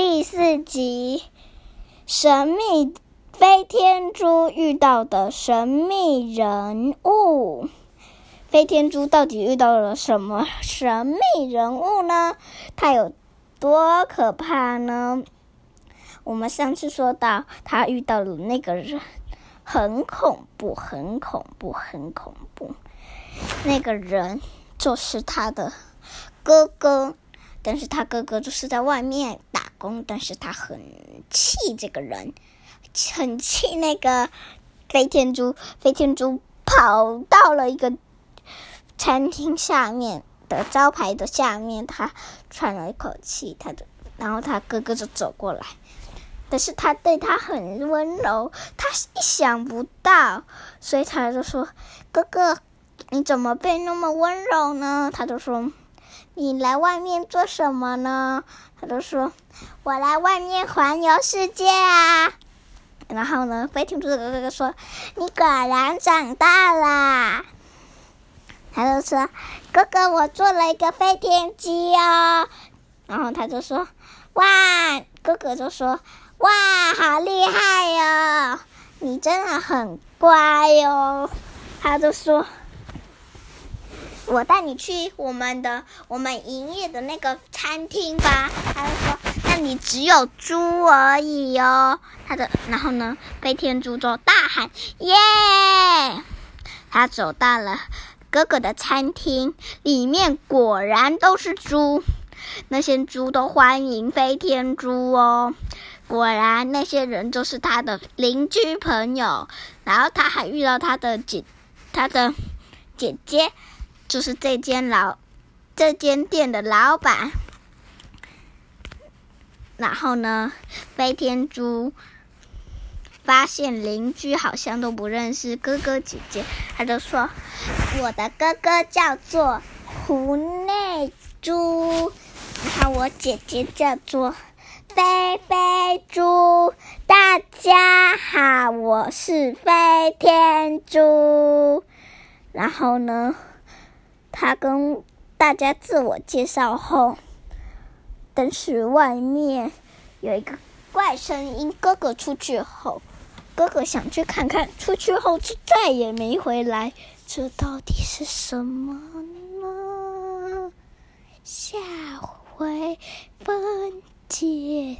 第四集：神秘飞天猪遇到的神秘人物。飞天猪到底遇到了什么神秘人物呢？他有多可怕呢？我们上次说到，他遇到了那个人，很恐怖，很恐怖，很恐怖。那个人就是他的哥哥，但是他哥哥就是在外面打工，但是他很气这个人，很气那个飞天猪。飞天猪跑到了一个。餐厅下面的招牌的下面，他喘了一口气，他就，然后他哥哥就走过来，但是他对他很温柔，他意想不到，所以他就说：“哥哥，你怎么变那么温柔呢？”他就说：“你来外面做什么呢？”他就说：“我来外面环游世界啊。”然后呢，飞天猪哥哥说：“你果然长大啦。”他就说：“哥哥，我做了一个飞天机哦。”然后他就说：“哇！”哥哥就说：“哇，好厉害哟！你真的很乖哟。”他就说：“我带你去我们的我们营业的那个餐厅吧。”他就说：“那里只有猪而已哟。”他的，然后呢，飞天猪就大喊：“耶！”他走到了。哥哥的餐厅里面果然都是猪，那些猪都欢迎飞天猪哦。果然那些人就是他的邻居朋友，然后他还遇到他的姐，他的姐姐，就是这间老这间店的老板。然后呢，飞天猪。发现邻居好像都不认识哥哥姐姐，他就说：“我的哥哥叫做胡内猪，然后我姐姐叫做飞飞猪。大家好，我是飞天猪。”然后呢，他跟大家自我介绍后，但是外面有一个怪声音，哥哥出去后。哥哥想去看看，出去后就再也没回来。这到底是什么呢？下回分解。